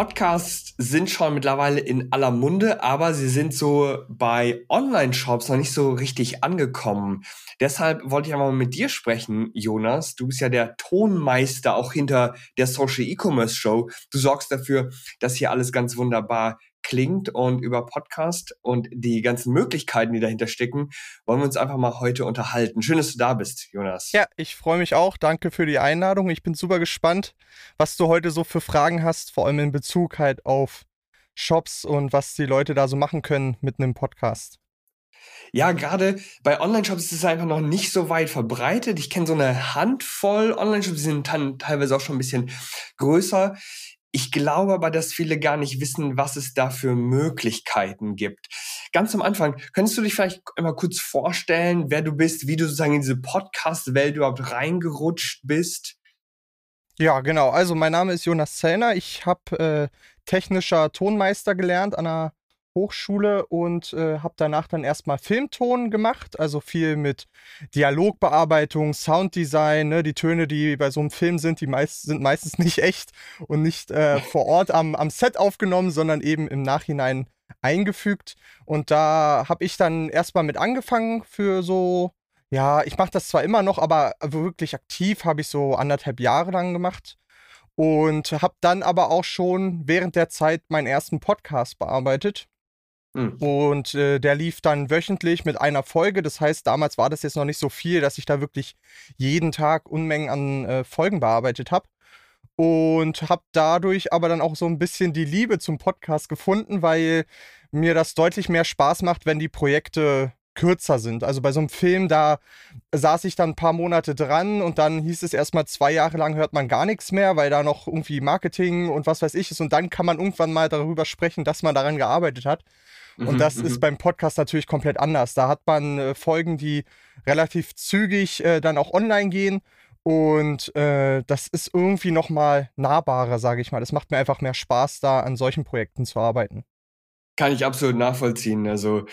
Podcasts sind schon mittlerweile in aller Munde, aber sie sind so bei Online-Shops noch nicht so richtig angekommen. Deshalb wollte ich einmal mit dir sprechen, Jonas. Du bist ja der Tonmeister auch hinter der Social E-Commerce Show. Du sorgst dafür, dass hier alles ganz wunderbar klingt und über Podcast und die ganzen Möglichkeiten, die dahinter stecken, wollen wir uns einfach mal heute unterhalten. Schön, dass du da bist, Jonas. Ja, ich freue mich auch. Danke für die Einladung. Ich bin super gespannt, was du heute so für Fragen hast, vor allem in Bezug halt auf Shops und was die Leute da so machen können mit einem Podcast. Ja, gerade bei Online-Shops ist es einfach noch nicht so weit verbreitet. Ich kenne so eine Handvoll Online-Shops, die sind dann teilweise auch schon ein bisschen größer. Ich glaube aber, dass viele gar nicht wissen, was es da für Möglichkeiten gibt. Ganz am Anfang, könntest du dich vielleicht einmal kurz vorstellen, wer du bist, wie du sozusagen in diese Podcast-Welt überhaupt reingerutscht bist? Ja, genau. Also mein Name ist Jonas Zellner. Ich habe äh, technischer Tonmeister gelernt an der Hochschule und äh, habe danach dann erstmal Filmton gemacht, also viel mit Dialogbearbeitung, Sounddesign. Ne? Die Töne, die bei so einem Film sind, die meist, sind meistens nicht echt und nicht äh, vor Ort am, am Set aufgenommen, sondern eben im Nachhinein eingefügt. Und da habe ich dann erstmal mit angefangen für so, ja, ich mache das zwar immer noch, aber wirklich aktiv habe ich so anderthalb Jahre lang gemacht und habe dann aber auch schon während der Zeit meinen ersten Podcast bearbeitet. Mhm. Und äh, der lief dann wöchentlich mit einer Folge. Das heißt, damals war das jetzt noch nicht so viel, dass ich da wirklich jeden Tag Unmengen an äh, Folgen bearbeitet habe. Und habe dadurch aber dann auch so ein bisschen die Liebe zum Podcast gefunden, weil mir das deutlich mehr Spaß macht, wenn die Projekte kürzer sind. Also bei so einem Film, da saß ich dann ein paar Monate dran und dann hieß es erstmal zwei Jahre lang hört man gar nichts mehr, weil da noch irgendwie Marketing und was weiß ich ist. Und dann kann man irgendwann mal darüber sprechen, dass man daran gearbeitet hat. Und mhm, das ist mhm. beim Podcast natürlich komplett anders. Da hat man äh, Folgen, die relativ zügig äh, dann auch online gehen. Und äh, das ist irgendwie nochmal nahbarer, sage ich mal. Das macht mir einfach mehr Spaß, da an solchen Projekten zu arbeiten. Kann ich absolut nachvollziehen. Also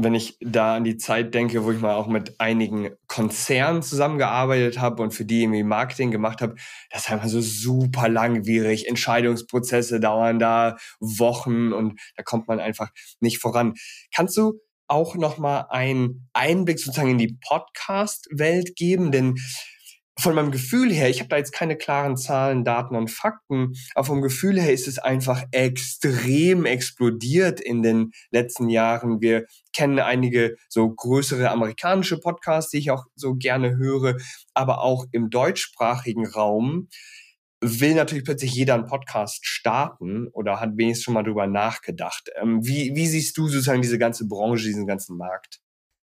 wenn ich da an die Zeit denke, wo ich mal auch mit einigen Konzernen zusammengearbeitet habe und für die irgendwie Marketing gemacht habe, das ist einfach so super langwierig. Entscheidungsprozesse dauern da Wochen und da kommt man einfach nicht voran. Kannst du auch noch mal einen Einblick sozusagen in die Podcast-Welt geben? Denn von meinem Gefühl her, ich habe da jetzt keine klaren Zahlen, Daten und Fakten, aber vom Gefühl her ist es einfach extrem explodiert in den letzten Jahren. Wir kennen einige so größere amerikanische Podcasts, die ich auch so gerne höre, aber auch im deutschsprachigen Raum will natürlich plötzlich jeder einen Podcast starten oder hat wenigstens schon mal drüber nachgedacht. Ähm, wie, wie siehst du sozusagen diese ganze Branche, diesen ganzen Markt?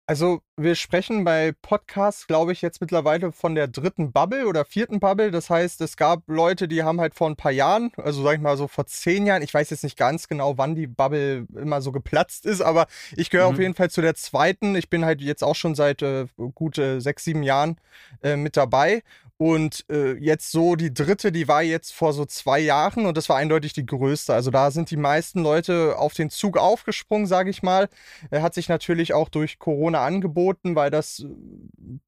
Also, wir sprechen bei Podcasts, glaube ich, jetzt mittlerweile von der dritten Bubble oder vierten Bubble. Das heißt, es gab Leute, die haben halt vor ein paar Jahren, also sag ich mal so vor zehn Jahren, ich weiß jetzt nicht ganz genau, wann die Bubble immer so geplatzt ist, aber ich gehöre mhm. auf jeden Fall zu der zweiten. Ich bin halt jetzt auch schon seit äh, gut äh, sechs, sieben Jahren äh, mit dabei. Und äh, jetzt so die dritte, die war jetzt vor so zwei Jahren und das war eindeutig die größte. Also da sind die meisten Leute auf den Zug aufgesprungen, sage ich mal. Er hat sich natürlich auch durch Corona angeboten, weil das äh,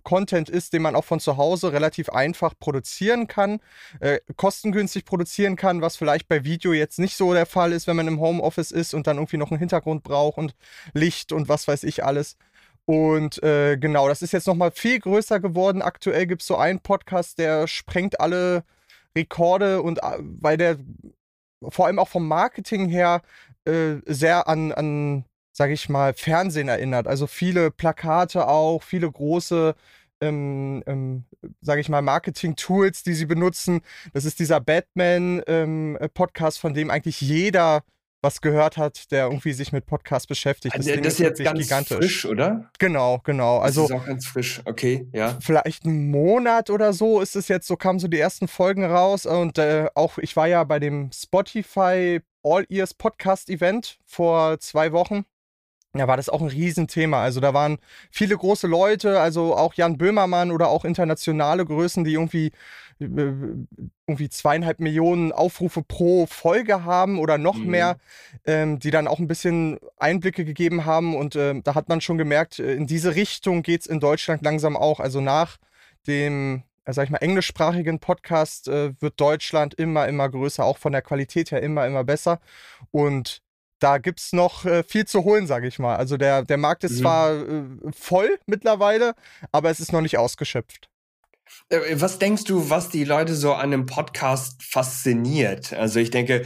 Content ist, den man auch von zu Hause relativ einfach produzieren kann, äh, kostengünstig produzieren kann, was vielleicht bei Video jetzt nicht so der Fall ist, wenn man im Homeoffice ist und dann irgendwie noch einen Hintergrund braucht und Licht und was weiß ich alles. Und äh, genau, das ist jetzt nochmal viel größer geworden. Aktuell gibt es so einen Podcast, der sprengt alle Rekorde und äh, weil der vor allem auch vom Marketing her äh, sehr an, an, sag ich mal, Fernsehen erinnert. Also viele Plakate auch, viele große ähm, ähm, sage ich mal, Marketing-Tools, die sie benutzen. Das ist dieser Batman-Podcast, ähm, von dem eigentlich jeder was gehört hat, der irgendwie sich mit Podcasts beschäftigt. Das, also, das ist jetzt ganz gigantisch. frisch, oder? Genau, genau. Also das ist auch ganz frisch, okay, ja. Vielleicht einen Monat oder so ist es jetzt, so kamen so die ersten Folgen raus und äh, auch ich war ja bei dem Spotify All Ears Podcast Event vor zwei Wochen ja, war das auch ein Riesenthema. Also da waren viele große Leute, also auch Jan Böhmermann oder auch internationale Größen, die irgendwie, äh, irgendwie zweieinhalb Millionen Aufrufe pro Folge haben oder noch mhm. mehr, ähm, die dann auch ein bisschen Einblicke gegeben haben. Und äh, da hat man schon gemerkt, äh, in diese Richtung geht es in Deutschland langsam auch. Also nach dem äh, sag ich mal, englischsprachigen Podcast äh, wird Deutschland immer, immer größer, auch von der Qualität her immer, immer besser. Und da gibt es noch äh, viel zu holen, sage ich mal. Also der, der Markt ist mhm. zwar äh, voll mittlerweile, aber es ist noch nicht ausgeschöpft. Äh, was denkst du, was die Leute so an einem Podcast fasziniert? Also ich denke,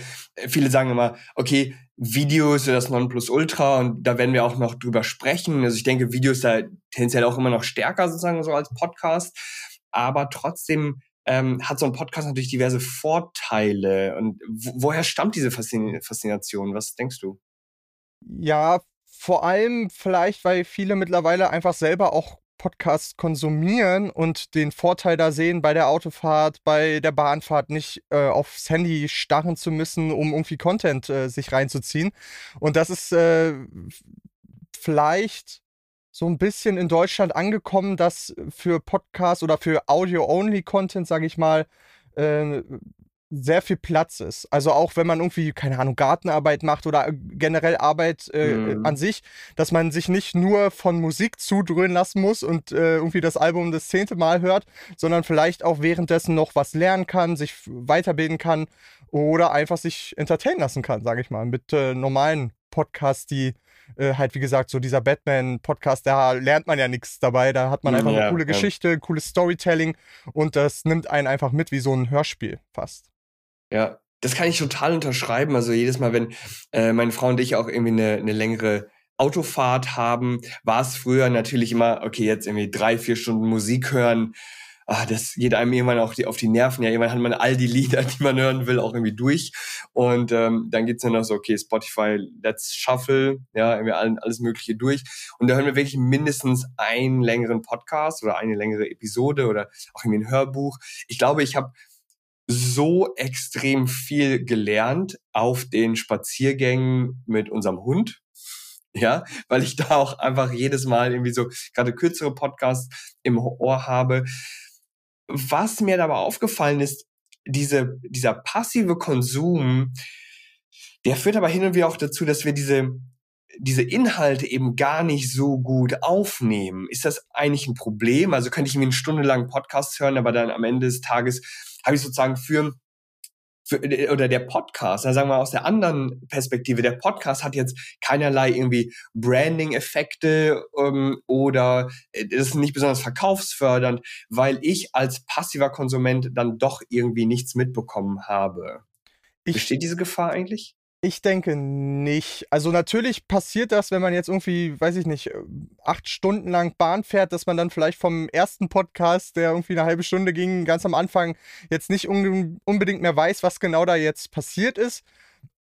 viele sagen immer, okay, Videos ist das Nonplusultra und da werden wir auch noch drüber sprechen. Also ich denke, Videos da tendenziell auch immer noch stärker sozusagen so als Podcast. Aber trotzdem ähm, hat so ein Podcast natürlich diverse Vorteile. Und woher stammt diese Faszination? Was denkst du? Ja, vor allem vielleicht, weil viele mittlerweile einfach selber auch Podcasts konsumieren und den Vorteil da sehen, bei der Autofahrt, bei der Bahnfahrt nicht äh, aufs Handy starren zu müssen, um irgendwie Content äh, sich reinzuziehen. Und das ist äh, vielleicht so ein bisschen in Deutschland angekommen, dass für Podcasts oder für Audio-Only-Content, sage ich mal, äh, sehr viel Platz ist. Also auch wenn man irgendwie, keine Ahnung, Gartenarbeit macht oder generell Arbeit äh, mhm. an sich, dass man sich nicht nur von Musik zudröhnen lassen muss und äh, irgendwie das Album das zehnte Mal hört, sondern vielleicht auch währenddessen noch was lernen kann, sich weiterbilden kann oder einfach sich entertainen lassen kann, sage ich mal, mit äh, normalen Podcasts, die äh, halt, wie gesagt, so dieser Batman-Podcast, da lernt man ja nichts dabei. Da hat man einfach ja, eine coole ja. Geschichte, cooles Storytelling und das nimmt einen einfach mit wie so ein Hörspiel fast. Ja, das kann ich total unterschreiben. Also jedes Mal, wenn äh, meine Frau und ich auch irgendwie eine, eine längere Autofahrt haben, war es früher natürlich immer, okay, jetzt irgendwie drei, vier Stunden Musik hören ah, das geht einem irgendwann auch die, auf die Nerven. Ja, irgendwann hat man all die Lieder, die man hören will, auch irgendwie durch. Und ähm, dann geht's dann noch so, okay, Spotify, Let's Shuffle, ja, irgendwie alles Mögliche durch. Und da hören wir wirklich mindestens einen längeren Podcast oder eine längere Episode oder auch irgendwie ein Hörbuch. Ich glaube, ich habe so extrem viel gelernt auf den Spaziergängen mit unserem Hund. Ja, weil ich da auch einfach jedes Mal irgendwie so gerade kürzere Podcasts im Ohr habe was mir dabei aufgefallen ist, diese, dieser passive Konsum, der führt aber hin und wieder auch dazu, dass wir diese, diese Inhalte eben gar nicht so gut aufnehmen. Ist das eigentlich ein Problem? Also könnte ich mir eine Stunde lang Podcast hören, aber dann am Ende des Tages habe ich sozusagen für für, äh, oder der Podcast, sagen wir aus der anderen Perspektive, der Podcast hat jetzt keinerlei irgendwie Branding-Effekte ähm, oder äh, das ist nicht besonders verkaufsfördernd, weil ich als passiver Konsument dann doch irgendwie nichts mitbekommen habe. Ich, Besteht diese Gefahr eigentlich? Ich denke nicht. Also natürlich passiert das, wenn man jetzt irgendwie, weiß ich nicht, acht Stunden lang Bahn fährt, dass man dann vielleicht vom ersten Podcast, der irgendwie eine halbe Stunde ging, ganz am Anfang jetzt nicht un unbedingt mehr weiß, was genau da jetzt passiert ist.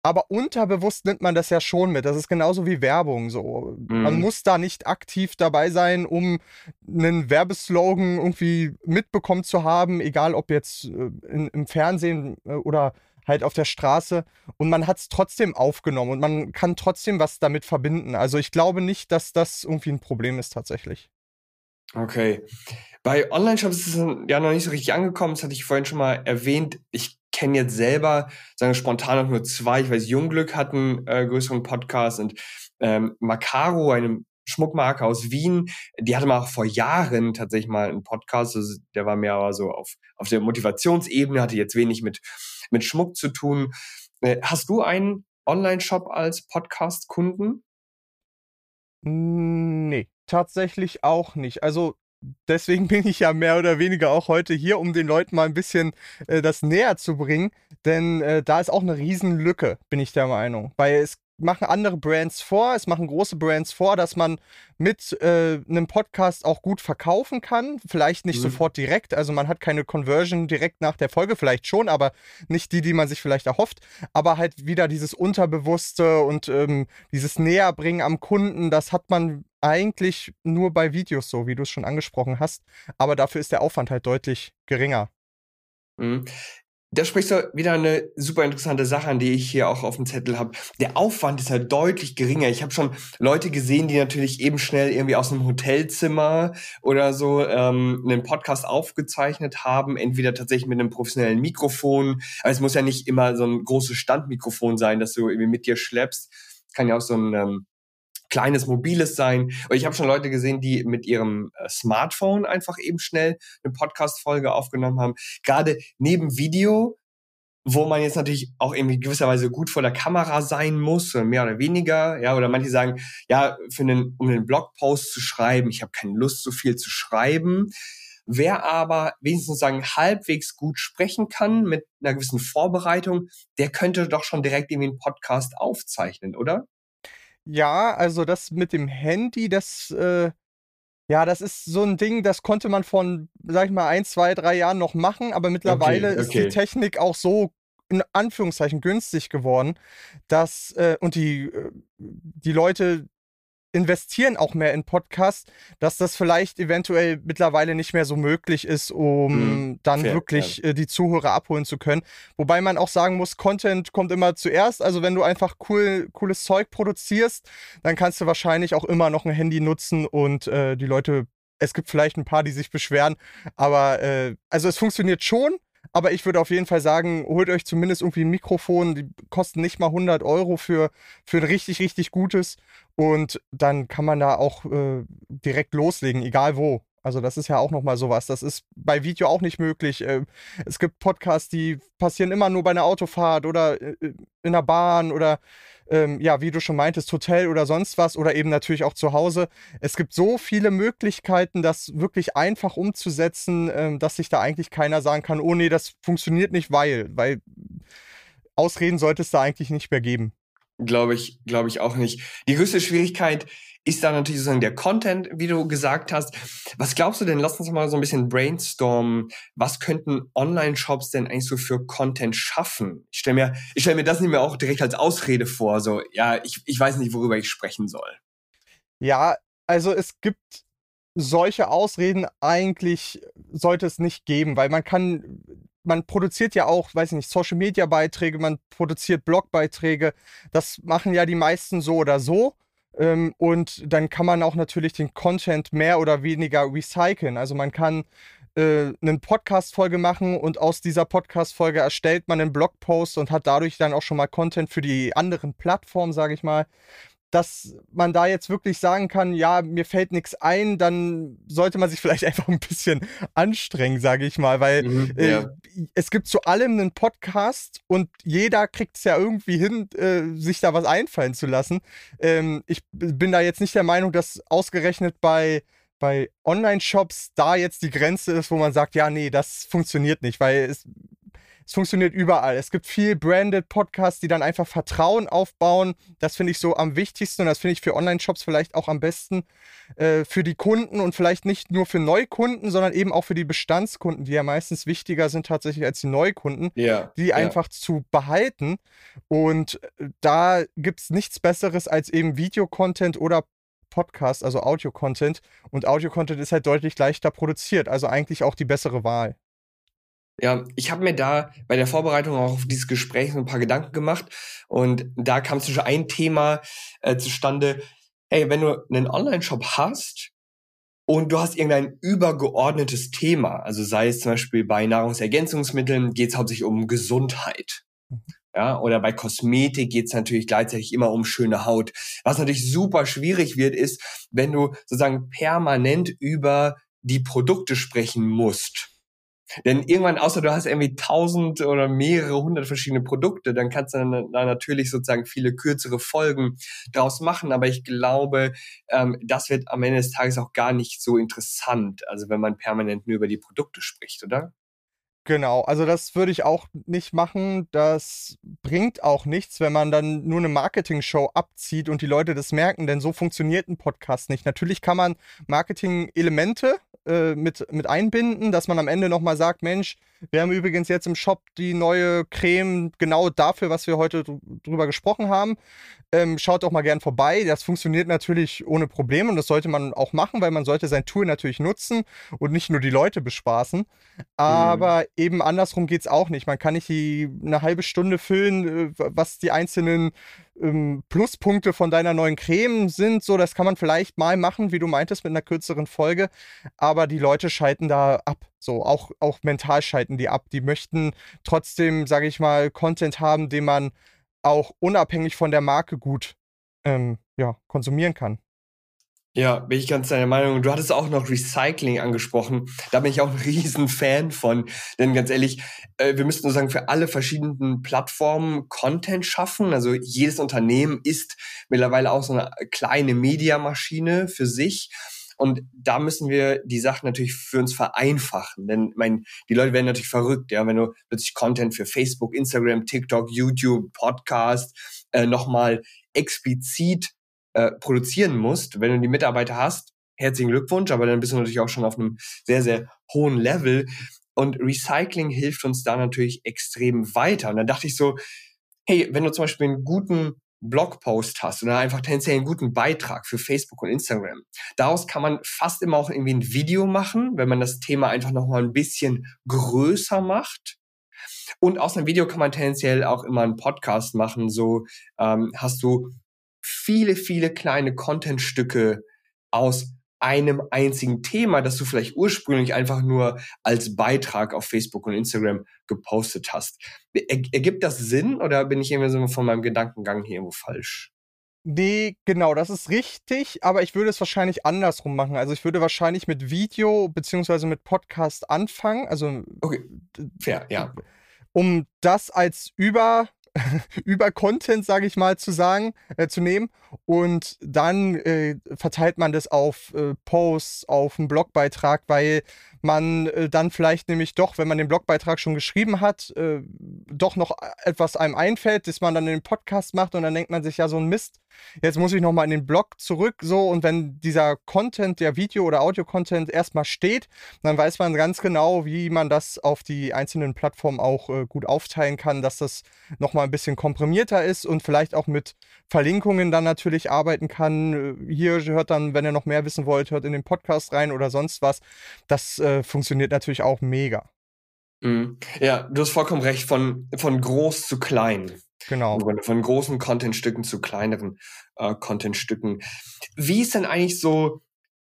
Aber unterbewusst nimmt man das ja schon mit. Das ist genauso wie Werbung so. Mhm. Man muss da nicht aktiv dabei sein, um einen Werbeslogan irgendwie mitbekommen zu haben, egal ob jetzt äh, in, im Fernsehen äh, oder halt auf der Straße und man hat es trotzdem aufgenommen und man kann trotzdem was damit verbinden. Also ich glaube nicht, dass das irgendwie ein Problem ist tatsächlich. Okay. Bei Online-Shops ist es ja noch nicht so richtig angekommen. Das hatte ich vorhin schon mal erwähnt. Ich kenne jetzt selber, sagen wir spontan noch nur zwei. Ich weiß, Jungglück hat einen äh, größeren Podcast und ähm, Macaro, einem Schmuckmarke aus Wien, die hatte mal vor Jahren tatsächlich mal einen Podcast, also der war mehr aber so auf, auf der Motivationsebene, hatte jetzt wenig mit, mit Schmuck zu tun. Äh, hast du einen Online-Shop als Podcast-Kunden? Nee, tatsächlich auch nicht. Also deswegen bin ich ja mehr oder weniger auch heute hier, um den Leuten mal ein bisschen äh, das näher zu bringen. Denn äh, da ist auch eine Riesenlücke, bin ich der Meinung. Weil es machen andere Brands vor, es machen große Brands vor, dass man mit äh, einem Podcast auch gut verkaufen kann. Vielleicht nicht mhm. sofort direkt, also man hat keine Conversion direkt nach der Folge, vielleicht schon, aber nicht die, die man sich vielleicht erhofft. Aber halt wieder dieses Unterbewusste und ähm, dieses Näherbringen am Kunden, das hat man eigentlich nur bei Videos so, wie du es schon angesprochen hast. Aber dafür ist der Aufwand halt deutlich geringer. Da sprichst du wieder eine super interessante Sache an, die ich hier auch auf dem Zettel habe. Der Aufwand ist halt deutlich geringer. Ich habe schon Leute gesehen, die natürlich eben schnell irgendwie aus einem Hotelzimmer oder so ähm, einen Podcast aufgezeichnet haben, entweder tatsächlich mit einem professionellen Mikrofon. Aber es muss ja nicht immer so ein großes Standmikrofon sein, das du irgendwie mit dir schleppst. Kann ja auch so ein ähm, kleines mobiles sein. Und ich habe schon Leute gesehen, die mit ihrem äh, Smartphone einfach eben schnell eine Podcast-Folge aufgenommen haben. Gerade neben Video, wo man jetzt natürlich auch irgendwie gewisserweise gut vor der Kamera sein muss, mehr oder weniger. Ja, oder manche sagen, ja, für einen, um einen Blogpost zu schreiben, ich habe keine Lust, so viel zu schreiben. Wer aber wenigstens sagen halbwegs gut sprechen kann mit einer gewissen Vorbereitung, der könnte doch schon direkt irgendwie einen Podcast aufzeichnen, oder? Ja, also das mit dem Handy, das, äh, ja, das ist so ein Ding, das konnte man von, sag ich mal, ein, zwei, drei Jahren noch machen, aber mittlerweile Okay, ist die. Technik auch so in Anführungszeichen günstig geworden, dass äh, und die, äh, die Leute investieren auch mehr in Podcasts, dass das vielleicht eventuell mittlerweile nicht mehr so möglich ist, um Mhm, dann fair, wirklich äh, die Zuhörer abholen zu können. Wobei man auch sagen muss, Content kommt immer zuerst. Also wenn du einfach cool, cooles Zeug produzierst, dann kannst du wahrscheinlich auch immer noch ein Handy nutzen und äh, die Leute, es gibt vielleicht ein paar, die sich beschweren, aber äh, also es funktioniert schon. Aber ich würde auf jeden Fall sagen, holt euch zumindest irgendwie ein Mikrofon. Die kosten nicht mal 100 Euro für, für ein richtig, richtig gutes. Und dann kann man da auch äh, direkt loslegen, egal wo. Also das ist ja auch nochmal sowas. Das ist bei Video auch nicht möglich. Äh, es gibt Podcasts, die passieren immer nur bei einer Autofahrt oder äh, in der Bahn oder ähm, ja, wie du schon meintest, Hotel oder sonst was oder eben natürlich auch zu Hause. Es gibt so viele Möglichkeiten, das wirklich einfach umzusetzen, ähm, dass sich da eigentlich keiner sagen kann, oh nee, das funktioniert nicht, weil, weil Ausreden sollte es da eigentlich nicht mehr geben. Glaube ich, glaube ich auch nicht. Die größte Schwierigkeit ist da natürlich sozusagen der Content, wie du gesagt hast. Was glaubst du denn? Lass uns mal so ein bisschen brainstormen. Was könnten Online-Shops denn eigentlich so für Content schaffen? Ich stelle mir, ich stelle mir das nicht mehr auch direkt als Ausrede vor. So, ja, ich, ich weiß nicht, worüber ich sprechen soll. Ja, also es gibt solche Ausreden eigentlich sollte es nicht geben, weil man kann, man produziert ja auch, weiß ich nicht, Social Media Beiträge, man produziert Blogbeiträge. Das machen ja die meisten so oder so. Ähm, und dann kann man auch natürlich den Content mehr oder weniger recyceln. Also man kann äh, eine Podcast-Folge machen und aus dieser Podcast-Folge erstellt man einen Blogpost und hat dadurch dann auch schon mal Content für die anderen Plattformen, sage ich mal dass man da jetzt wirklich sagen kann, ja, mir fällt nichts ein, dann sollte man sich vielleicht einfach ein bisschen anstrengen, sage ich mal, weil Mhm, äh, ja. es gibt zu allem einen Podcast und jeder kriegt es ja irgendwie hin, äh, sich da was einfallen zu lassen. Ähm, ich bin da jetzt nicht der Meinung, dass ausgerechnet bei bei Online-Shops da jetzt die Grenze ist, wo man sagt, ja, nee, das funktioniert nicht, weil es, es funktioniert überall. Es gibt viel branded Podcasts, die dann einfach Vertrauen aufbauen. Das finde ich so am wichtigsten und das finde ich für Online-Shops vielleicht auch am besten äh, für die Kunden und vielleicht nicht nur für Neukunden, sondern eben auch für die Bestandskunden, die ja meistens wichtiger sind tatsächlich als die Neukunden, Ja. die ja. einfach zu behalten. Und äh, da gibt es nichts Besseres als eben Videocontent oder Podcast, also Audio-Content. Und Audio-Content ist halt deutlich leichter produziert, also eigentlich auch die bessere Wahl. Ja, ich habe mir da bei der Vorbereitung auch auf dieses Gespräch so ein paar Gedanken gemacht und da kam zum Beispiel ein Thema äh, zustande. Hey, wenn du einen Online-Shop hast und du hast irgendein übergeordnetes Thema, also sei es zum Beispiel bei Nahrungsergänzungsmitteln geht es hauptsächlich um Gesundheit. Mhm. Ja, oder bei Kosmetik geht es natürlich gleichzeitig immer um schöne Haut. Was natürlich super schwierig wird, ist, wenn du sozusagen permanent über die Produkte sprechen musst. Denn irgendwann, außer du hast irgendwie tausend oder mehrere hundert verschiedene Produkte, dann kannst du da natürlich sozusagen viele kürzere Folgen draus machen. Aber ich glaube, ähm, das wird am Ende des Tages auch gar nicht so interessant. Also wenn man permanent nur über die Produkte spricht, oder? Genau, also das würde ich auch nicht machen. Das bringt auch nichts, wenn man dann nur eine Marketing-Show abzieht und die Leute das merken, denn so funktioniert ein Podcast nicht. Natürlich kann man Marketing-Elemente äh, mit, mit einbinden, dass man am Ende nochmal sagt, Mensch, Wir haben übrigens jetzt im Shop die neue Creme genau dafür, was wir heute drüber gesprochen haben. Ähm, schaut doch mal gern vorbei. Das funktioniert natürlich ohne Probleme und das sollte man auch machen, weil man sollte sein Tool natürlich nutzen und nicht nur die Leute bespaßen. Aber mhm. eben andersrum geht es auch nicht. Man kann nicht die, eine halbe Stunde füllen, äh, was die einzelnen ähm, Pluspunkte von deiner neuen Creme sind. So, das kann man vielleicht mal machen, wie du meintest, mit einer kürzeren Folge. Aber die Leute schalten da ab. So, auch, auch mental schalten die ab. Die möchten trotzdem, sage ich mal, Content haben, den man auch unabhängig von der Marke gut ähm, ja, konsumieren kann. Ja, bin ich ganz deiner Meinung. Du hattest auch noch Recycling angesprochen. Da bin ich auch ein riesen Fan von. Denn ganz ehrlich, äh, wir müssten sozusagen für alle verschiedenen Plattformen Content schaffen. Also jedes Unternehmen ist mittlerweile auch so eine kleine Mediamaschine für sich. Und da müssen wir die Sachen natürlich für uns vereinfachen. Denn mein, die Leute werden natürlich verrückt, ja, wenn du plötzlich Content für Facebook, Instagram, TikTok, YouTube, Podcast äh, nochmal explizit äh, produzieren musst. Wenn du die Mitarbeiter hast, herzlichen Glückwunsch, aber dann bist du natürlich auch schon auf einem sehr, sehr hohen Level. Und Recycling hilft uns da natürlich extrem weiter. Und dann dachte ich so, hey, wenn du zum Beispiel einen guten Blogpost hast oder einfach tendenziell einen guten Beitrag für Facebook und Instagram. Daraus kann man fast immer auch irgendwie ein Video machen, wenn man das Thema einfach nochmal ein bisschen größer macht. Und aus einem Video kann man tendenziell auch immer einen Podcast machen. So ähm, hast du viele, viele kleine Contentstücke aus einem einzigen Thema, das du vielleicht ursprünglich einfach nur als Beitrag auf Facebook und Instagram gepostet hast. Er, ergibt das Sinn oder bin ich irgendwie so von meinem Gedankengang hier irgendwo falsch? Nee, genau, das ist richtig, aber ich würde es wahrscheinlich andersrum machen. Also ich würde wahrscheinlich mit Video beziehungsweise mit Podcast anfangen. Also okay, fair, ja. Um das als Über über Content, sage ich mal, zu sagen, äh, zu nehmen. Und dann äh, verteilt man das auf äh, Posts, auf einen Blogbeitrag, weil man äh, dann vielleicht nämlich doch, wenn man den Blogbeitrag schon geschrieben hat, äh, doch noch etwas einem einfällt, das man dann in den Podcast macht und dann denkt man sich ja so ein Mist. Jetzt muss ich nochmal in den Blog zurück, so und wenn dieser Content, der Video- oder Audio-Content erstmal steht, dann weiß man ganz genau, wie man das auf die einzelnen Plattformen auch äh, gut aufteilen kann, dass das nochmal ein bisschen komprimierter ist und vielleicht auch mit Verlinkungen dann natürlich arbeiten kann. Äh, hier hört dann, wenn ihr noch mehr wissen wollt, hört in den Podcast rein oder sonst was. Das äh, äh, funktioniert natürlich auch mega. Mhm. Ja, du hast vollkommen recht, von, von groß zu klein. Genau. Von großen Contentstücken zu kleineren äh, Contentstücken. Wie ist denn eigentlich so,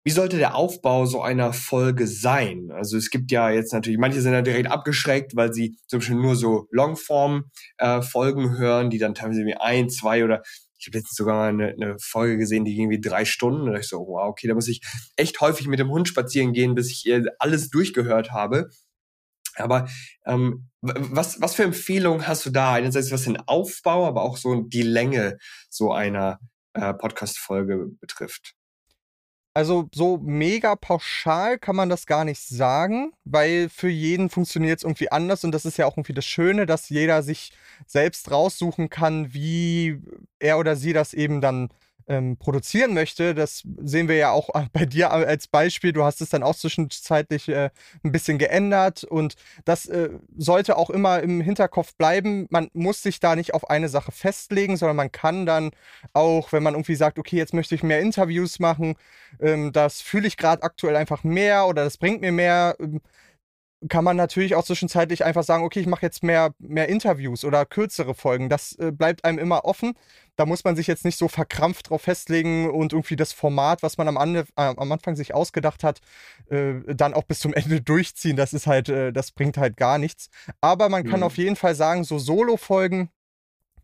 wie sollte der Aufbau so einer Folge sein? Also es gibt ja jetzt natürlich, manche sind ja direkt abgeschreckt, weil sie zum Beispiel nur so Longform-Folgen äh, hören, die dann teilweise wie ein, zwei oder ich habe jetzt sogar mal eine, eine Folge gesehen, die irgendwie drei Stunden. Und ich so, wow, okay, da muss ich echt häufig mit dem Hund spazieren gehen, bis ich alles durchgehört habe. Aber ähm, was, was für Empfehlungen hast du da? Einerseits was den Aufbau, aber auch so die Länge so einer äh, Podcast-Folge betrifft. Also so mega pauschal kann man das gar nicht sagen, weil für jeden funktioniert es irgendwie anders und das ist ja auch irgendwie das Schöne, dass jeder sich selbst raussuchen kann, wie er oder sie das eben dann ähm, produzieren möchte. Das sehen wir ja auch bei dir als Beispiel. Du hast es dann auch zwischenzeitlich äh, ein bisschen geändert und das äh, sollte auch immer im Hinterkopf bleiben. Man muss sich da nicht auf eine Sache festlegen, sondern man kann dann auch, wenn man irgendwie sagt, okay, jetzt möchte ich mehr Interviews machen, ähm, das fühle ich gerade aktuell einfach mehr oder das bringt mir mehr. Ähm, kann man natürlich auch zwischenzeitlich einfach sagen, okay, ich mache jetzt mehr, mehr Interviews oder kürzere Folgen. Das äh, bleibt einem immer offen. Da muss man sich jetzt nicht so verkrampft drauf festlegen und irgendwie das Format, was man am, Ande, äh, am Anfang sich ausgedacht hat, äh, dann auch bis zum Ende durchziehen. Das ist halt, äh, das bringt halt gar nichts. Aber man kann mhm. auf jeden Fall sagen, so Solo-Folgen,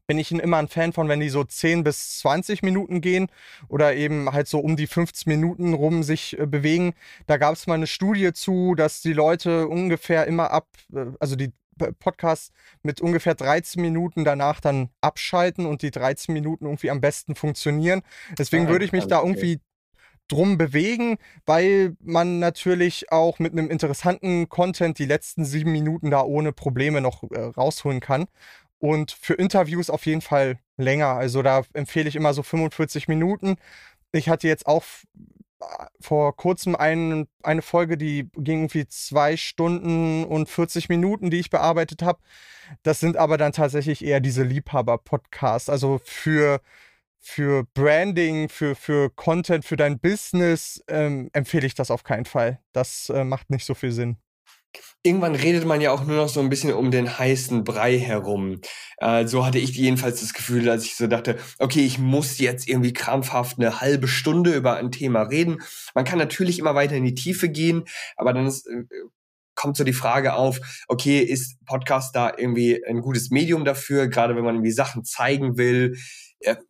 bin ich immer ein Fan von, wenn die so 10 bis 20 Minuten gehen oder eben halt so um die 15 Minuten rum sich äh, bewegen. Da gab es mal eine Studie zu, dass die Leute ungefähr immer ab, äh, also die Podcasts mit ungefähr 13 Minuten danach dann abschalten und die 13 Minuten irgendwie am besten funktionieren. Deswegen ah, würde ich mich da irgendwie drum bewegen, weil man natürlich auch mit einem interessanten Content die letzten sieben Minuten da ohne Probleme noch äh, rausholen kann. Und für Interviews auf jeden Fall länger. Also da empfehle ich immer so 45 Minuten. Ich hatte jetzt auch vor kurzem ein, eine Folge, die ging irgendwie zwei Stunden und 40 Minuten, die ich bearbeitet habe. Das sind aber dann tatsächlich eher diese Liebhaber-Podcasts. Also für, für Branding, für, für Content, für dein Business ähm, empfehle ich das auf keinen Fall. Das äh, macht nicht so viel Sinn irgendwann redet man ja auch nur noch so ein bisschen um den heißen Brei herum. Äh, so hatte ich jedenfalls das Gefühl, als ich so dachte, okay, ich muss jetzt irgendwie krampfhaft eine halbe Stunde über ein Thema reden. Man kann natürlich immer weiter in die Tiefe gehen, aber dann ist, äh, kommt so die Frage auf, okay, ist Podcast da irgendwie ein gutes Medium dafür, gerade wenn man irgendwie Sachen zeigen will?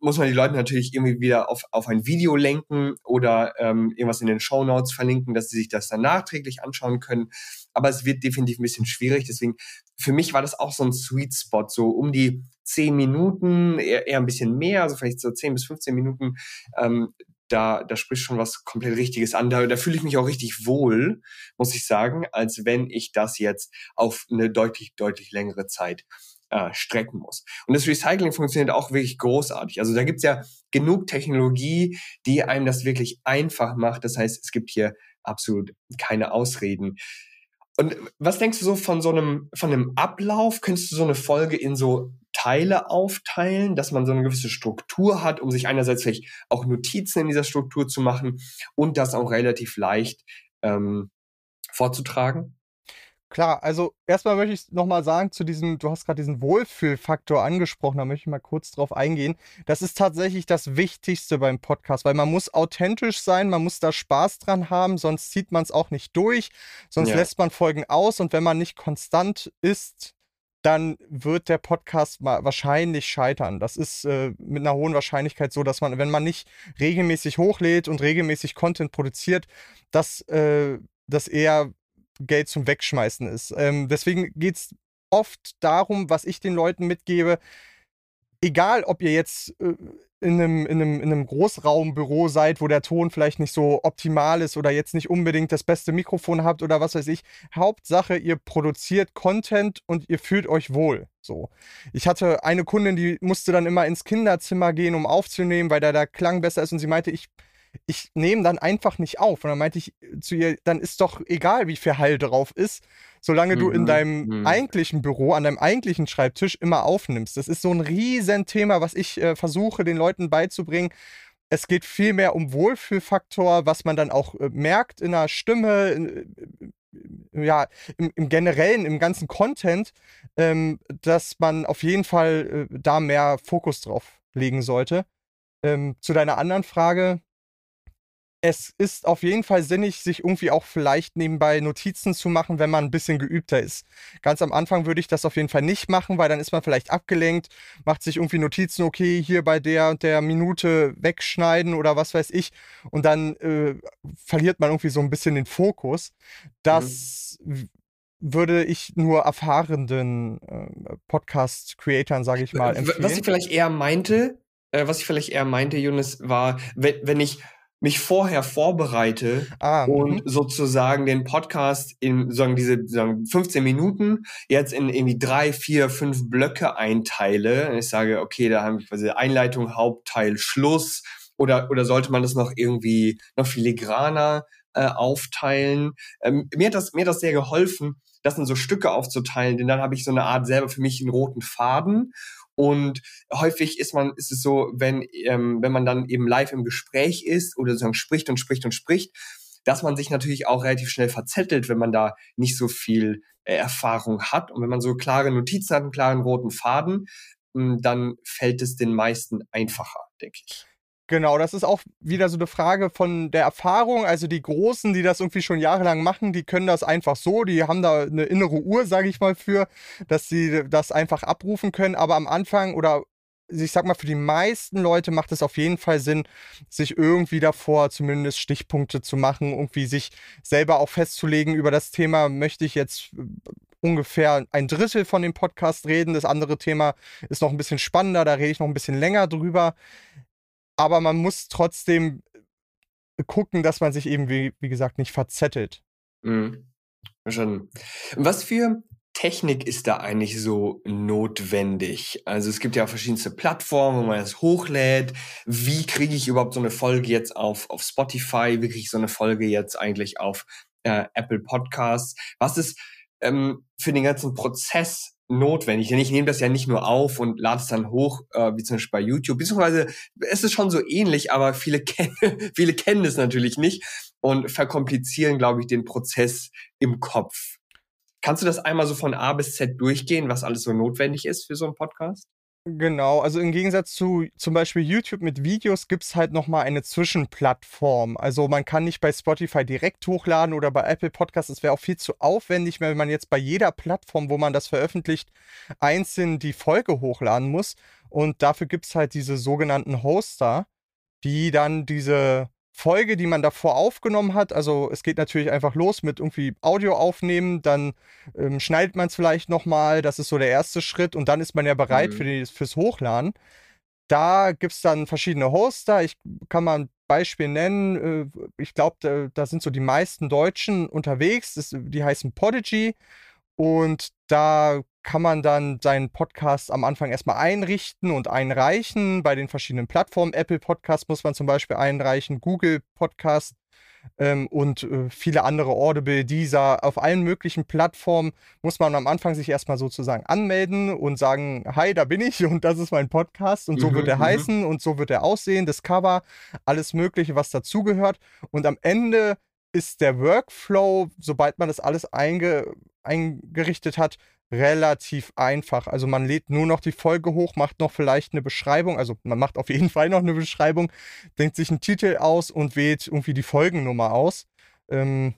muss man die Leute natürlich irgendwie wieder auf, auf ein Video lenken oder ähm, irgendwas in den Show Notes verlinken, dass sie sich das dann nachträglich anschauen können. Aber es wird definitiv ein bisschen schwierig. Deswegen, für mich war das auch so ein Sweet Spot, so um die zehn Minuten, eher, eher ein bisschen mehr, also vielleicht so zehn bis 15 Minuten. Ähm, da, da spricht schon was komplett Richtiges an. Da, da fühle ich mich auch richtig wohl, muss ich sagen, als wenn ich das jetzt auf eine deutlich, deutlich längere Zeit äh, strecken muss. Und das Recycling funktioniert auch wirklich großartig. Also da gibt's ja genug Technologie, die einem das wirklich einfach macht. Das heißt, es gibt hier absolut keine Ausreden. Und was denkst du so von so einem, von einem Ablauf? Könntest du so eine Folge in so Teile aufteilen, dass man so eine gewisse Struktur hat, um sich einerseits vielleicht auch Notizen in dieser Struktur zu machen und das auch relativ leicht ähm, vorzutragen? Klar, also erstmal möchte ich nochmal sagen zu diesem, du hast gerade diesen Wohlfühlfaktor angesprochen, da möchte ich mal kurz drauf eingehen. Das ist tatsächlich das Wichtigste beim Podcast, weil man muss authentisch sein, man muss da Spaß dran haben, sonst zieht man es auch nicht durch, sonst ja. lässt man Folgen aus und wenn man nicht konstant ist, dann wird der Podcast wahrscheinlich scheitern. Das ist äh, mit einer hohen Wahrscheinlichkeit so, dass man, wenn man nicht regelmäßig hochlädt und regelmäßig Content produziert, dass äh, das eher Geld zum Wegschmeißen ist. Ähm, deswegen geht es oft darum, was ich den Leuten mitgebe. Egal, ob ihr jetzt äh, in, einem, in, einem, in einem Großraumbüro seid, wo der Ton vielleicht nicht so optimal ist oder jetzt nicht unbedingt das beste Mikrofon habt oder was weiß ich. Hauptsache, ihr produziert Content und ihr fühlt euch wohl. So. Ich hatte eine Kundin, die musste dann immer ins Kinderzimmer gehen, um aufzunehmen, weil da der Klang besser ist und sie meinte, ich ich nehme dann einfach nicht auf. Und dann meinte ich zu ihr, dann ist doch egal, wie viel Hall drauf ist, solange mhm. du in mhm, deinem mhm. eigentlichen Büro, an deinem eigentlichen Schreibtisch immer aufnimmst. Das ist so ein Riesenthema, was ich äh, versuche, den Leuten beizubringen. Es geht viel mehr um Wohlfühlfaktor, was man dann auch äh, merkt in der Stimme, in, äh, ja, im, im, generellen, im ganzen Content, ähm, dass man auf jeden Fall äh, da mehr Fokus drauf legen sollte. Ähm, zu deiner anderen Frage, es ist auf jeden Fall sinnig, sich irgendwie auch vielleicht nebenbei Notizen zu machen, wenn man ein bisschen geübter ist. Ganz am Anfang würde ich das auf jeden Fall nicht machen, weil dann ist man vielleicht abgelenkt, macht sich irgendwie Notizen, okay, hier bei der und der Minute wegschneiden oder was weiß ich. Und dann äh, verliert man irgendwie so ein bisschen den Fokus. Das mhm. würde ich nur erfahrenen äh, Podcast-Creatoren, sage ich mal, empfehlen. Was ich vielleicht eher meinte, äh, was ich vielleicht eher meinte, Jonas, war, wenn, wenn ich mich vorher vorbereite ah, und mhm. sozusagen den Podcast in sagen diese sagen 15 Minuten jetzt in irgendwie drei, vier, fünf Blöcke einteile. Ich sage, okay, da haben wir quasi Einleitung, Hauptteil, Schluss oder oder sollte man das noch irgendwie noch filigraner äh, aufteilen? Ähm, mir hat das mir hat das sehr geholfen, das in so Stücke aufzuteilen, denn dann habe ich so eine Art selber für mich einen roten Faden und häufig ist man, ist es so, wenn, ähm, wenn man dann eben live im Gespräch ist oder sozusagen spricht und spricht und spricht, dass man sich natürlich auch relativ schnell verzettelt, wenn man da nicht so viel äh, Erfahrung hat. Und wenn man so klare Notizen hat, einen klaren roten Faden, hm, dann fällt es den meisten einfacher, denke ich. Genau, das ist auch wieder so eine Frage von der Erfahrung. Also die Großen, die das irgendwie schon jahrelang machen, die können das einfach so. Die haben da eine innere Uhr, sage ich mal, für, dass sie das einfach abrufen können. Aber am Anfang oder ich sag mal, für die meisten Leute macht es auf jeden Fall Sinn, sich irgendwie davor zumindest Stichpunkte zu machen, irgendwie sich selber auch festzulegen über das Thema, möchte ich jetzt äh, ungefähr ein Drittel von dem Podcast reden. Das andere Thema ist noch ein bisschen spannender, da rede ich noch ein bisschen länger drüber aber man muss trotzdem äh, gucken, dass man sich eben, wie, wie gesagt, nicht verzettelt. Mhm. Schon. Was für Technik ist da eigentlich so notwendig? Also es gibt ja verschiedenste Plattformen, wo man das hochlädt. Wie kriege ich überhaupt so eine Folge jetzt auf, auf Spotify? Wie kriege ich so eine Folge jetzt eigentlich auf äh, Apple Podcasts? Was ist ähm, für den ganzen Prozess notwendig? Denn ich nehme das ja nicht nur auf und lade es dann hoch, äh, wie zum Beispiel bei YouTube. Beziehungsweise es ist schon so ähnlich, aber viele kennen, viele kennen es natürlich nicht und verkomplizieren, glaube ich, den Prozess im Kopf. Kannst du das einmal so von A bis Z durchgehen, was alles so notwendig ist für so einen Podcast? Genau, also im Gegensatz zu zum Beispiel YouTube mit Videos gibt es halt nochmal eine Zwischenplattform. Also man kann nicht bei Spotify direkt hochladen oder bei Apple Podcasts. Es wäre auch viel zu aufwendig, wenn man jetzt bei jeder Plattform, wo man das veröffentlicht, einzeln die Folge hochladen muss. Und dafür gibt es halt diese sogenannten Hoster, die dann diese Folge, die man davor aufgenommen hat. Also es geht natürlich einfach los mit irgendwie Audio aufnehmen, dann ähm, schneidet man es vielleicht nochmal, das ist so der erste Schritt und dann ist man ja bereit mhm. für die, fürs Hochladen. Da gibt es dann verschiedene Hoster. Ich kann mal ein Beispiel nennen. Äh, ich glaube, da, da, sind so die meisten Deutschen unterwegs. Das, die heißen Podigy. Und da kann man dann seinen Podcast am Anfang erstmal einrichten und einreichen. Bei den verschiedenen Plattformen. Apple Podcast muss man zum Beispiel einreichen, Google Podcast ähm, und äh, viele andere Audible, Deezer. Auf allen möglichen Plattformen muss man am Anfang sich erstmal sozusagen anmelden und sagen, hi, da bin ich und das ist mein Podcast und so mhm, wird er mhm. heißen und so wird er aussehen, das Cover, alles Mögliche, was dazugehört. Und am Ende ist der Workflow, sobald man das alles einge eingerichtet hat, relativ einfach. Also man lädt nur noch die Folge hoch, macht noch vielleicht eine Beschreibung, also man macht auf jeden Fall noch eine Beschreibung, denkt sich einen Titel aus und wählt irgendwie die Folgennummer aus. Ähm,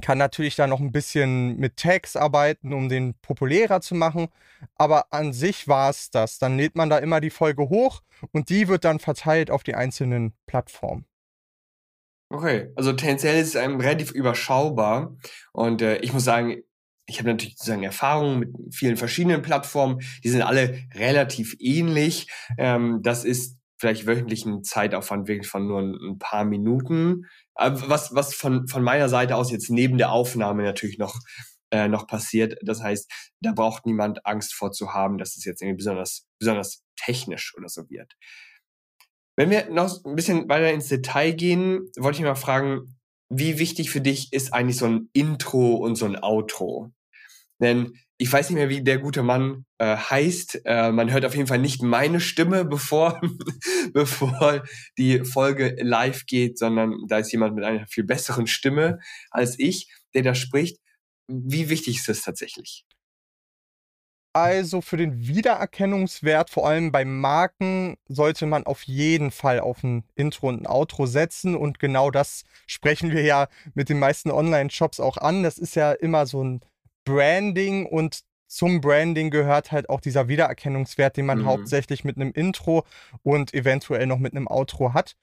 kann natürlich da noch ein bisschen mit Tags arbeiten, um den populärer zu machen. Aber an sich war es das. Dann lädt man da immer die Folge hoch und die wird dann verteilt auf die einzelnen Plattformen. Okay, also tendenziell ist es einem relativ überschaubar. Und äh, ich muss sagen, ich habe natürlich sozusagen Erfahrungen mit vielen verschiedenen Plattformen. Die sind alle relativ ähnlich. Ähm, das ist vielleicht wöchentlichen Zeitaufwand wirklich von nur ein, paar Minuten. was, was von, von meiner Seite aus jetzt neben der Aufnahme natürlich noch, äh, noch passiert. Das heißt, da braucht niemand Angst vor zu haben, dass es jetzt irgendwie besonders, besonders technisch oder so wird. Wenn wir noch ein bisschen weiter ins Detail gehen, wollte ich mal fragen, wie wichtig für dich ist eigentlich so ein Intro und so ein Outro? Denn ich weiß nicht mehr, wie der gute Mann äh, heißt. Äh, man hört auf jeden Fall nicht meine Stimme, bevor, bevor die Folge live geht, sondern da ist jemand mit einer viel besseren Stimme als ich, der da spricht. Wie wichtig ist das tatsächlich? Also für den Wiedererkennungswert, vor allem bei Marken, sollte man auf jeden Fall auf ein Intro und ein Outro setzen. Und genau das sprechen wir ja mit den meisten Online-Shops auch an. Das ist ja immer so ein Branding und zum Branding gehört halt auch dieser Wiedererkennungswert, den man mhm. hauptsächlich mit einem Intro und eventuell noch mit einem Outro hat.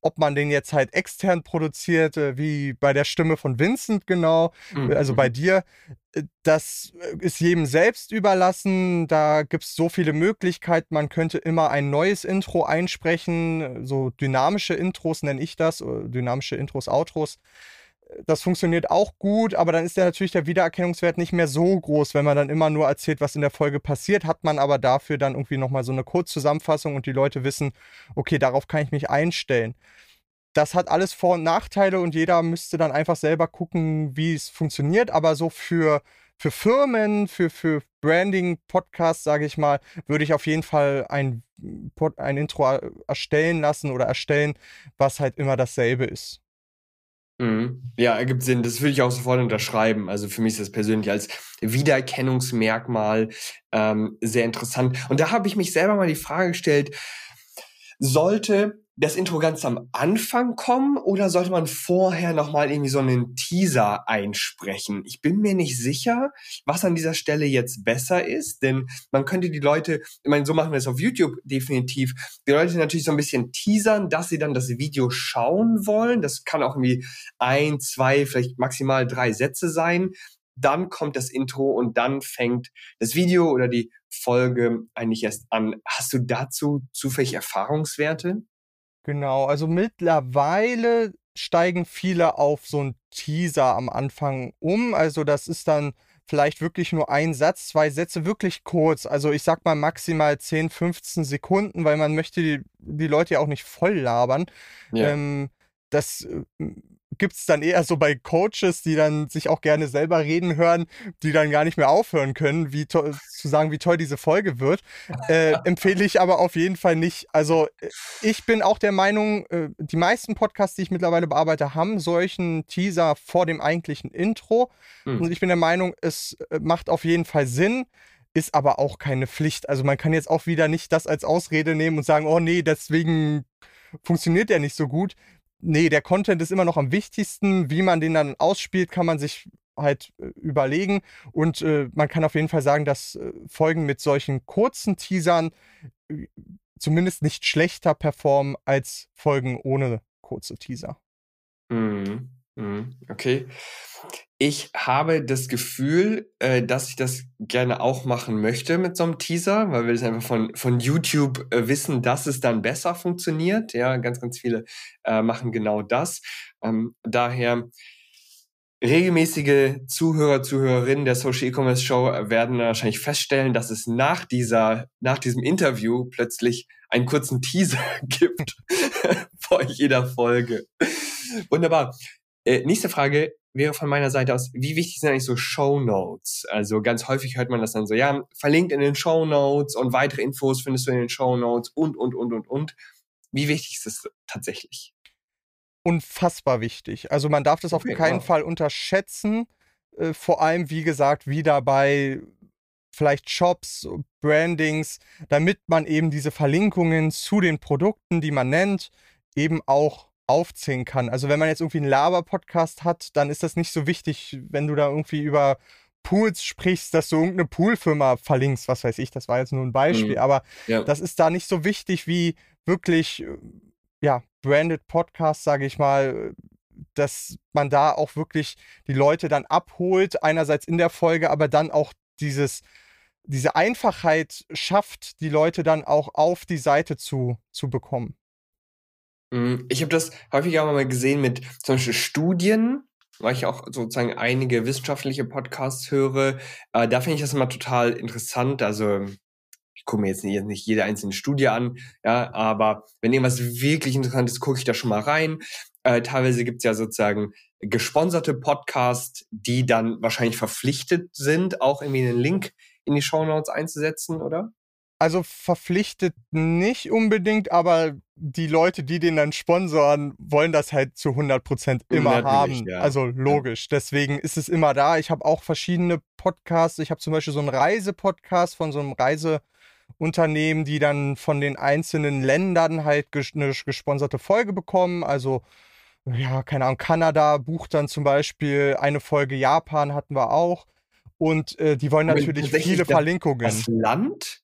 Ob man den jetzt halt extern produziert, äh, wie bei der Stimme von Vincent genau, mhm. also bei mhm. dir, äh, das äh, ist jedem selbst überlassen. Da gibt es so viele Möglichkeiten. Man könnte immer ein neues Intro einsprechen, so dynamische Intros nenne ich das, dynamische Intros, Outros das funktioniert auch gut, aber dann ist ja natürlich der Wiedererkennungswert nicht mehr so groß, wenn man dann immer nur erzählt, was in der Folge passiert, hat man aber dafür dann irgendwie nochmal so eine Kurzzusammenfassung und die Leute wissen, okay, darauf kann ich mich einstellen. Das hat alles Vor- und Nachteile und jeder müsste dann einfach selber gucken, wie es funktioniert, aber so für, für Firmen, für, für Branding-Podcasts, sage ich mal, würde ich auf jeden Fall ein, ein Intro erstellen lassen oder erstellen, was halt immer dasselbe ist. Mhm. Ja, ergibt Sinn. Das würde ich auch sofort unterschreiben. Also für mich ist das persönlich als Wiedererkennungsmerkmal ähm, sehr interessant. Und da habe ich mich selber mal die Frage gestellt, sollte das Intro ganz am Anfang kommen oder sollte man vorher nochmal irgendwie so einen Teaser einsprechen? Ich bin mir nicht sicher, was an dieser Stelle jetzt besser ist, denn man könnte die Leute, ich meine, so machen wir es auf YouTube definitiv, die Leute natürlich so ein bisschen teasern, dass sie dann das Video schauen wollen. Das kann auch irgendwie ein, zwei, vielleicht maximal drei Sätze sein. Dann kommt das Intro und dann fängt das Video oder die Folge eigentlich erst an. Hast du dazu zufällig Erfahrungswerte? Genau, also mittlerweile steigen viele auf so 'n Teaser am Anfang um. Also, das ist dann vielleicht wirklich nur ein Satz, zwei Sätze, wirklich kurz. Also ich sag mal maximal 10, 15 Sekunden, weil man möchte die, die Leute ja auch nicht voll labern. Ja. Ähm, das äh, gibt es dann eher so bei Coaches, die dann sich auch gerne selber reden hören, die dann gar nicht mehr aufhören können, wie zu sagen, wie toll diese Folge wird. Äh, empfehle ich aber auf jeden Fall nicht. Also äh, ich bin auch der Meinung, äh, die meisten Podcasts, die ich mittlerweile bearbeite, haben solchen Teaser vor dem eigentlichen Intro. Mhm. Und ich bin der Meinung, es äh, macht auf jeden Fall Sinn ist aber auch keine Pflicht. Also man kann jetzt auch wieder nicht das als Ausrede nehmen und sagen, oh nee, deswegen funktioniert der nicht so gut nee, der Content ist immer noch am wichtigsten. Wie man den dann ausspielt, kann man sich halt äh, überlegen. Und äh, man kann auf jeden Fall sagen, dass äh, Folgen mit solchen kurzen Teasern äh, zumindest nicht schlechter performen als Folgen ohne kurze Teaser. Mhm. Mhm. Okay. Ich habe das Gefühl, äh, dass ich das gerne auch machen möchte mit so einem Teaser, weil wir das einfach von, von YouTube äh, wissen, dass es dann besser funktioniert. Ja, ganz, ganz viele äh, machen genau das. Ähm, daher regelmäßige Zuhörer, Zuhörerinnen der Social E-Commerce Show werden wahrscheinlich feststellen, dass es nach dieser, nach diesem Interview plötzlich einen kurzen Teaser gibt vor jeder Folge. Wunderbar. Äh, nächste Frage wäre von meiner Seite aus, wie wichtig sind eigentlich so Show Notes? Also ganz häufig hört man das dann so, ja, verlinkt in den Show Notes und weitere Infos findest du in den Show Notes und, und, und, und, und. Wie wichtig ist das tatsächlich? Unfassbar wichtig. Also man darf das auf okay, keinen wow. Fall unterschätzen. Äh, vor allem, wie gesagt, wieder bei vielleicht Shops, Brandings, damit man eben diese Verlinkungen zu den Produkten, die man nennt, eben auch aufzählen kann. Also wenn man jetzt irgendwie einen Laber-Podcast hat, dann ist das nicht so wichtig, wenn du da irgendwie über Pools sprichst, dass du irgendeine Poolfirma verlinkst, was weiß ich, das war jetzt nur ein Beispiel, mhm. aber ja. das ist da nicht so wichtig wie wirklich, äh, ja, branded Podcast, sage ich mal, dass man da auch wirklich die Leute dann abholt, einerseits in der Folge, aber dann auch dieses, diese Einfachheit schafft, die Leute dann auch auf die Seite zu, zu bekommen. Mhm. Ich habe das häufig auch mal gesehen mit zum Beispiel Studien, weil ich auch sozusagen einige wissenschaftliche Podcasts höre. Äh, da finde ich das immer total interessant. Also ich gucke mir jetzt nicht, nicht jede einzelne Studie an, ja, aber wenn irgendwas wirklich interessant ist, gucke ich da schon mal rein. Äh, teilweise gibt es ja sozusagen gesponserte Podcasts, die dann wahrscheinlich verpflichtet sind, auch irgendwie einen Link in die Show Notes einzusetzen, oder? Also verpflichtet nicht unbedingt, aber die Leute, die den dann sponsoren, wollen das halt zu 100% immer haben. Ja. Also logisch. Deswegen ist es immer da. Ich habe auch verschiedene Podcasts. Ich habe zum Beispiel so einen Reisepodcast von so einem Reiseunternehmen, die dann von den einzelnen Ländern halt eine gesponserte Folge bekommen. Also, ja, keine Ahnung, Kanada bucht dann zum Beispiel eine Folge, Japan hatten wir auch. Und äh, die wollen natürlich viele Verlinkungen. Das Land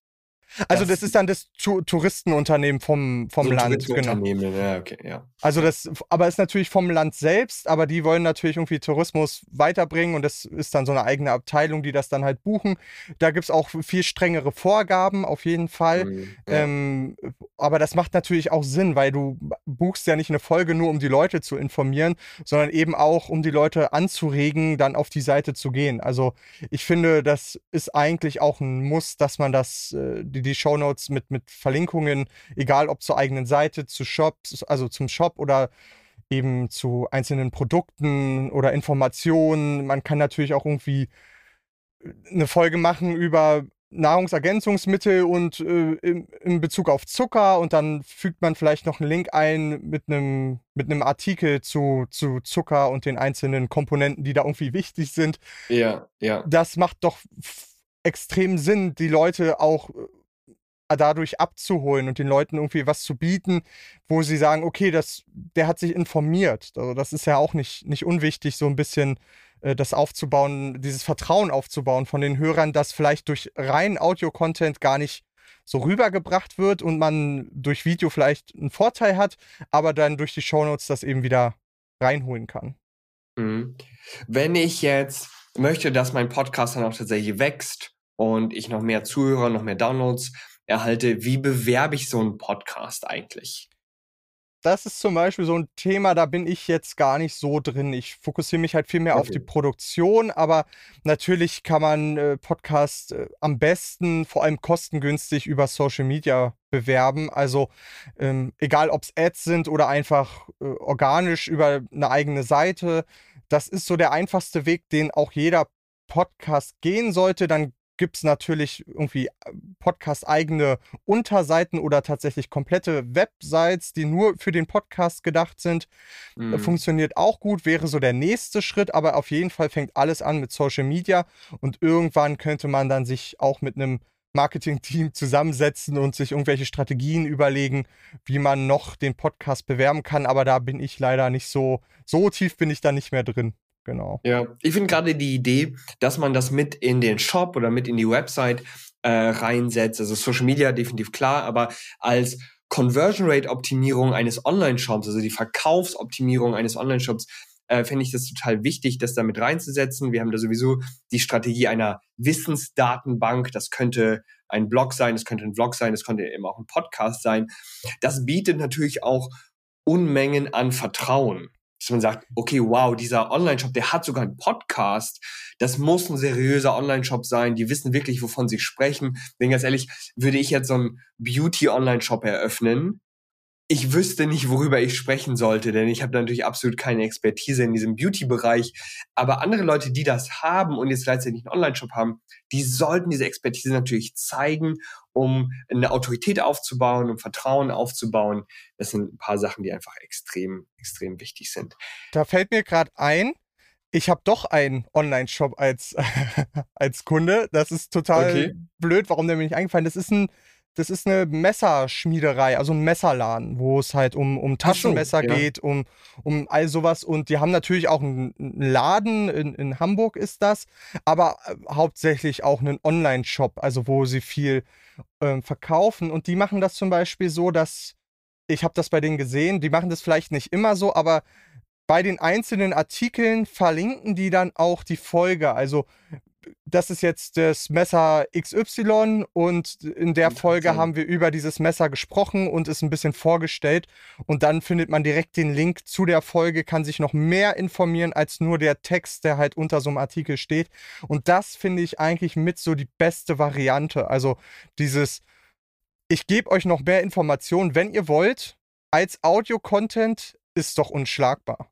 also das, das ist dann das tu Touristenunternehmen vom, vom so Land, genau. Ja, okay, ja. Also das, aber ist natürlich vom Land selbst, aber die wollen natürlich irgendwie Tourismus weiterbringen und das ist dann so eine eigene Abteilung, die das dann halt buchen. Da gibt es auch viel strengere Vorgaben, auf jeden Fall. Mhm, ja. ähm, aber das macht natürlich auch Sinn, weil du buchst ja nicht eine Folge nur, um die Leute zu informieren, sondern eben auch, um die Leute anzuregen, dann auf die Seite zu gehen. Also ich finde, das ist eigentlich auch ein Muss, dass man das, äh, die, die Shownotes mit, mit Verlinkungen, egal ob zur eigenen Seite, zu Shops, also zum Shop oder eben zu einzelnen Produkten oder Informationen. Man kann natürlich auch irgendwie äh, eine Folge machen über Nahrungsergänzungsmittel und äh, in, in, Bezug auf Zucker und dann fügt man vielleicht noch einen Link ein mit einem mit einem Artikel zu, zu Zucker und den einzelnen Komponenten, die da irgendwie wichtig sind. Ja, ja. Das macht doch extrem Sinn, die Leute auch äh, dadurch abzuholen und den Leuten irgendwie was zu bieten, wo sie sagen, okay, das, der hat sich informiert. Also das ist ja auch nicht, nicht unwichtig, so ein bisschen äh, das aufzubauen, dieses Vertrauen aufzubauen von den Hörern, das vielleicht durch rein Audio-Content gar nicht so rübergebracht wird und man durch Video vielleicht einen Vorteil hat, aber dann durch die Shownotes das eben wieder reinholen kann. Mhm. Wenn ich jetzt möchte, dass mein Podcast dann auch tatsächlich wächst und ich noch mehr Zuhörer, noch mehr Downloads erhalte, wie bewerbe ich so einen Podcast eigentlich? das ist zum Beispiel so ein Thema, da bin ich jetzt gar nicht so drin. Ich fokussiere mich halt viel mehr okay. auf die Produktion, aber natürlich kann man äh, Podcast äh, am besten, vor allem kostengünstig über Social Media bewerben. Also ähm, egal, ob es Ads sind oder einfach äh, organisch über eine eigene Seite. Das ist so der einfachste Weg, den auch jeder Podcast gehen sollte. Dann gibt es natürlich irgendwie äh, Podcast-eigene Unterseiten oder tatsächlich komplette Websites, die nur für den Podcast gedacht sind. Mhm. Funktioniert auch gut, wäre so der nächste Schritt, aber auf jeden Fall fängt alles an mit Social Media und irgendwann könnte man dann sich auch mit einem Marketing-Team zusammensetzen und sich irgendwelche Strategien überlegen, wie man noch den Podcast bewerben kann. Aber da bin ich leider nicht so, so tief bin ich da nicht mehr drin. Genau. Ja, ich finde gerade die Idee, dass man das mit in den Shop oder mit in die Website äh, reinsetzt, also Social Media definitiv klar, aber als Conversion Rate Optimierung eines Online-Shops, also die Verkaufsoptimierung eines Online-Shops, äh, fände ich das total wichtig, das da mit reinzusetzen. Wir haben da sowieso die Strategie einer Wissensdatenbank. Das könnte ein Blog sein, das könnte ein Vlog sein, das könnte eben auch ein Podcast sein. Das bietet natürlich auch Unmengen an Vertrauen dass man sagt, okay, wow, dieser Online-Shop, der hat sogar einen Podcast. Das muss ein seriöser Online-Shop sein. Die wissen wirklich, wovon sie sprechen. Denn ganz ehrlich, würde ich jetzt so einen Beauty-Online-Shop eröffnen, ich wüsste nicht, worüber ich sprechen sollte, denn ich habe natürlich absolut keine Expertise in diesem Beauty-Bereich. Aber andere Leute, die das haben und jetzt gleichzeitig einen Online-Shop haben, die sollten diese Expertise natürlich zeigen, um eine Autorität aufzubauen, um Vertrauen aufzubauen. Das sind ein paar Sachen, die einfach extrem, extrem wichtig sind. Da fällt mir gerade ein, ich habe doch einen Online-Shop als, als Kunde. Das ist total okay. blöd, warum der mir nicht eingefallen ist. Das ist ein das ist eine Messerschmiederei, also ein Messerladen, wo es halt um, um Taschenmesser so, ja. geht, um, um all sowas. Und die haben natürlich auch einen Laden, in, in Hamburg ist das, aber äh, hauptsächlich auch einen Online-Shop, also wo sie viel äh, verkaufen. Und die machen das zum Beispiel so, dass, ich habe das bei denen gesehen, die machen das vielleicht nicht immer so, aber bei den einzelnen Artikeln verlinken die dann auch die Folge. Also das ist jetzt das Messer XY und in der Folge haben wir über dieses Messer gesprochen und es ein bisschen vorgestellt und dann findet man direkt den Link zu der Folge, kann sich noch mehr informieren als nur der Text, der halt unter so einem Artikel steht und das finde ich eigentlich mit so die beste Variante. Also dieses, ich gebe euch noch mehr Informationen, wenn ihr wollt, als Audio-Content ist doch unschlagbar.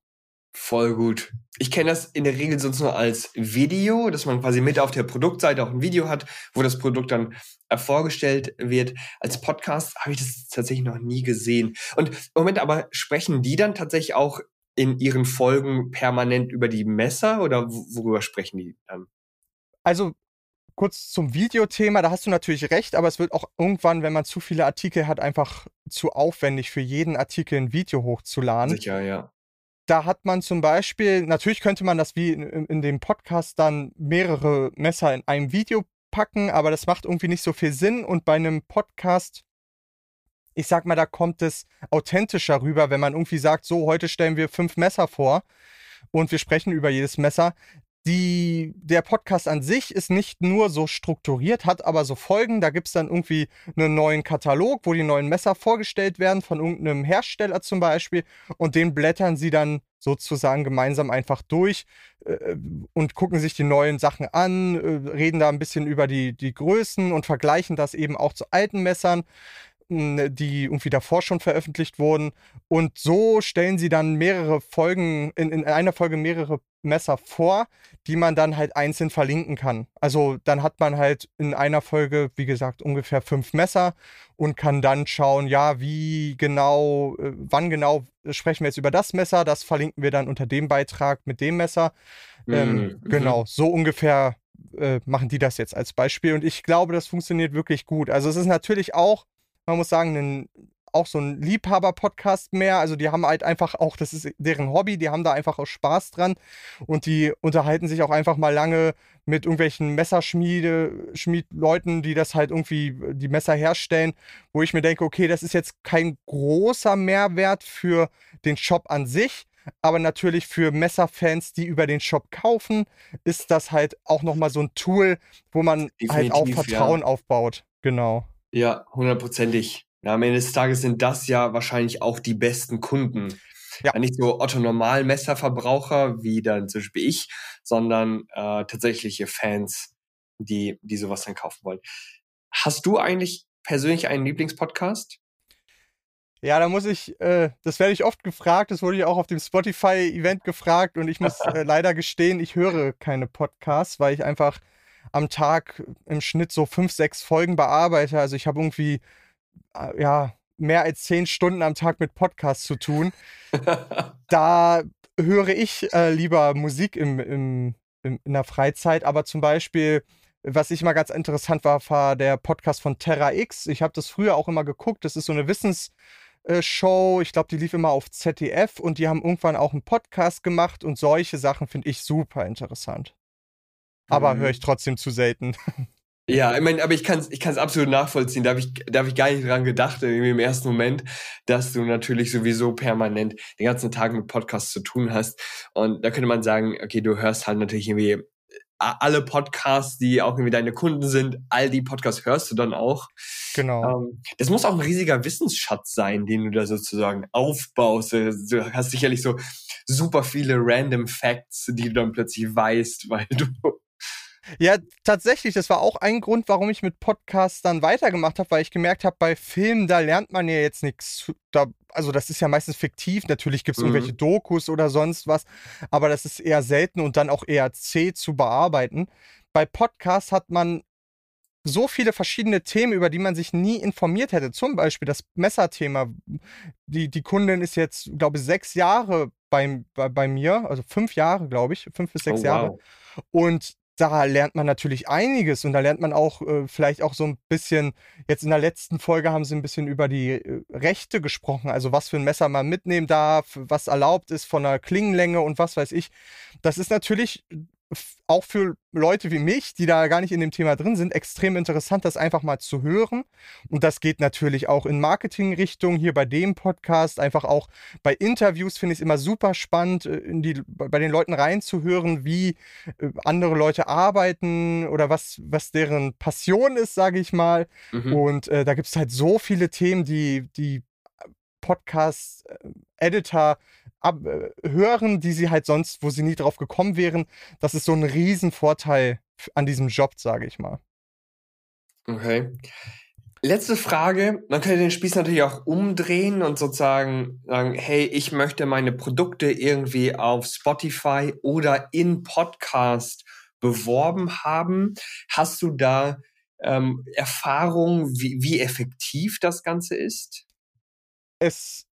Voll gut. Ich kenne das in der Regel sonst nur als Video, dass man quasi mit auf der Produktseite auch ein Video hat, wo das Produkt dann äh, vorgestellt wird. Als Podcast habe ich das tatsächlich noch nie gesehen. Und im Moment aber sprechen die dann tatsächlich auch in ihren Folgen permanent über die Messer oder worüber sprechen die dann? Also kurz zum Videothema, da hast du natürlich recht, aber es wird auch irgendwann, wenn man zu viele Artikel hat, einfach zu aufwendig für jeden Artikel ein Video hochzuladen. Sicher, ja da hat man zum Beispiel, natürlich könnte man das wie in, in, dem Podcast dann mehrere Messer in einem Video packen, aber das macht irgendwie nicht so viel Sinn. Und bei einem Podcast, ich sag mal, da kommt es authentischer rüber, wenn man irgendwie sagt, so, heute stellen wir fünf Messer vor und wir sprechen über jedes Messer die, der Podcast an sich ist nicht nur so strukturiert, hat aber so Folgen. Da gibt es dann irgendwie einen neuen Katalog, wo die neuen Messer vorgestellt werden, von irgendeinem Hersteller zum Beispiel. Und den blättern sie dann sozusagen gemeinsam einfach durch äh, und gucken sich die neuen Sachen an, äh, reden da ein bisschen über die, die Größen und vergleichen das eben auch zu alten Messern die irgendwie davor schon veröffentlicht wurden. Und so stellen sie dann mehrere Folgen, in, in einer Folge mehrere Messer vor, die man dann halt einzeln verlinken kann. Also dann hat man halt in einer Folge, wie gesagt, ungefähr fünf Messer und kann dann schauen, ja, wie genau, äh, wann genau sprechen wir jetzt über das Messer, das verlinken wir dann unter dem Beitrag mit dem Messer. Ähm, mhm. Ähm, genau, so ungefähr äh, machen die das jetzt als Beispiel und ich glaube, das funktioniert wirklich gut. Also es ist natürlich auch man muss sagen, einen, auch so ein Liebhaber-Podcast mehr. Also die haben halt einfach auch, das ist deren Hobby, die haben da einfach auch Spaß dran und die unterhalten sich auch einfach mal lange mit irgendwelchen Messerschmiede, Schmiedleuten, die das halt irgendwie die Messer herstellen, wo ich mir denke, okay, das ist jetzt kein großer Mehrwert für den Shop an sich. Aber natürlich für Messerfans, die über den Shop kaufen, ist das halt auch nochmal so ein Tool, wo man Definitiv, halt auch Vertrauen ja. aufbaut. Genau. Ja, hundertprozentig. Ja, am Ende des Tages sind das ja wahrscheinlich auch die besten Kunden. Ja. Nicht so Otto Normal Messerverbraucher wie dann zum Beispiel ich, sondern äh, tatsächliche Fans, die, die sowas dann kaufen wollen. Hast du eigentlich persönlich einen Lieblingspodcast? Ja, da muss ich, äh, das werde ich oft gefragt, das wurde ich auch auf dem Spotify-Event gefragt und ich muss äh, leider gestehen, ich höre keine Podcasts, weil ich einfach am Tag im Schnitt so fünf, sechs Folgen bearbeite. Also ich habe irgendwie, äh, ja, mehr als zehn Stunden am Tag mit Podcasts zu tun. da höre ich äh, lieber Musik im, im, im, in der Freizeit, aber zum Beispiel was ich mal ganz interessant war, war der Podcast von Terra X. Ich habe das früher auch immer geguckt. Das ist so eine Wissensshow. Ich glaube, die lief immer auf ZDF und die haben irgendwann auch einen Podcast gemacht und solche Sachen finde ich super interessant. Aber mhm. höre ich trotzdem zu selten. Ja, ich meine, aber ich kann es ich kann's absolut nachvollziehen. Da habe ich, da hab ich gar nicht dran gedacht, irgendwie im ersten Moment, dass du natürlich sowieso permanent den ganzen Tag mit Podcasts zu tun hast. Und da könnte man sagen, okay, du hörst halt natürlich irgendwie alle Podcasts, die auch irgendwie deine Kunden sind, all die Podcasts hörst du dann auch. Genau. Ähm, das muss auch ein riesiger Wissensschatz sein, den du da sozusagen aufbaust. Du hast sicherlich so super viele random Facts, die du dann plötzlich weißt, weil du ja, tatsächlich, das war auch ein Grund, warum ich mit Podcasts dann weitergemacht habe, weil ich gemerkt habe, bei Filmen, da lernt man ja jetzt nichts. Da, also, das ist ja meistens fiktiv. Natürlich gibt es mhm. irgendwelche Dokus oder sonst was, aber das ist eher selten und dann auch eher zäh zu bearbeiten. Bei Podcasts hat man so viele verschiedene Themen, über die man sich nie informiert hätte. Zum Beispiel das Messerthema. Die, die Kundin ist jetzt, glaube ich, sechs Jahre bei, bei, bei mir, also fünf Jahre, glaube ich, fünf bis sechs oh, Jahre. Wow. Und da lernt man natürlich einiges und da lernt man auch äh, vielleicht auch so ein bisschen, jetzt in der letzten Folge haben sie ein bisschen über die äh, Rechte gesprochen, also was für ein Messer man mitnehmen darf, was erlaubt ist von der Klingenlänge und was weiß ich. Das ist natürlich auch für Leute wie mich, die da gar nicht in dem Thema drin sind, extrem interessant, das einfach mal zu hören. Und das geht natürlich auch in Marketing-Richtung, hier bei dem Podcast, einfach auch bei Interviews finde ich es immer super spannend, äh, in die, bei den Leuten reinzuhören, wie äh, andere Leute arbeiten oder was, was deren Passion ist, sage ich mal. Mhm. Und äh, da gibt es halt so viele Themen, die, die Podcast-Editor ab, äh, hören, die sie halt sonst, wo sie nie drauf gekommen wären. Das ist so ein Riesenvorteil an diesem Job, sage ich mal. Okay. Letzte Frage. Man könnte den Spieß natürlich auch umdrehen und sozusagen sagen, hey, ich möchte meine Produkte irgendwie auf Spotify oder in Podcast beworben haben. Hast du da ähm, Erfahrung, wie, wie effektiv das Ganze ist? Es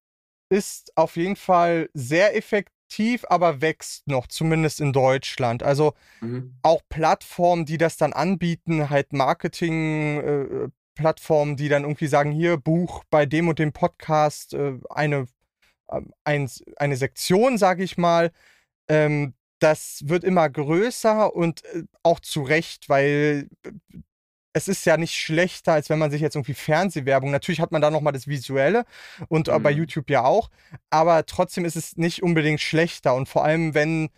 ist auf jeden Fall sehr effektiv, aber wächst noch, zumindest in Deutschland. Also mhm. auch Plattformen, die das dann anbieten, halt Marketing. Äh, Plattformen, die dann irgendwie sagen, hier, Buch bei dem und dem Podcast äh, eine, äh, ein, eine Sektion, sage ich mal. Ähm, das wird immer größer und äh, auch zu Recht, weil äh, es ist ja nicht schlechter, als wenn man sich jetzt irgendwie Fernsehwerbung, natürlich hat man da nochmal das Visuelle und mhm. bei YouTube ja auch, aber trotzdem ist es nicht unbedingt schlechter und vor allem, wenn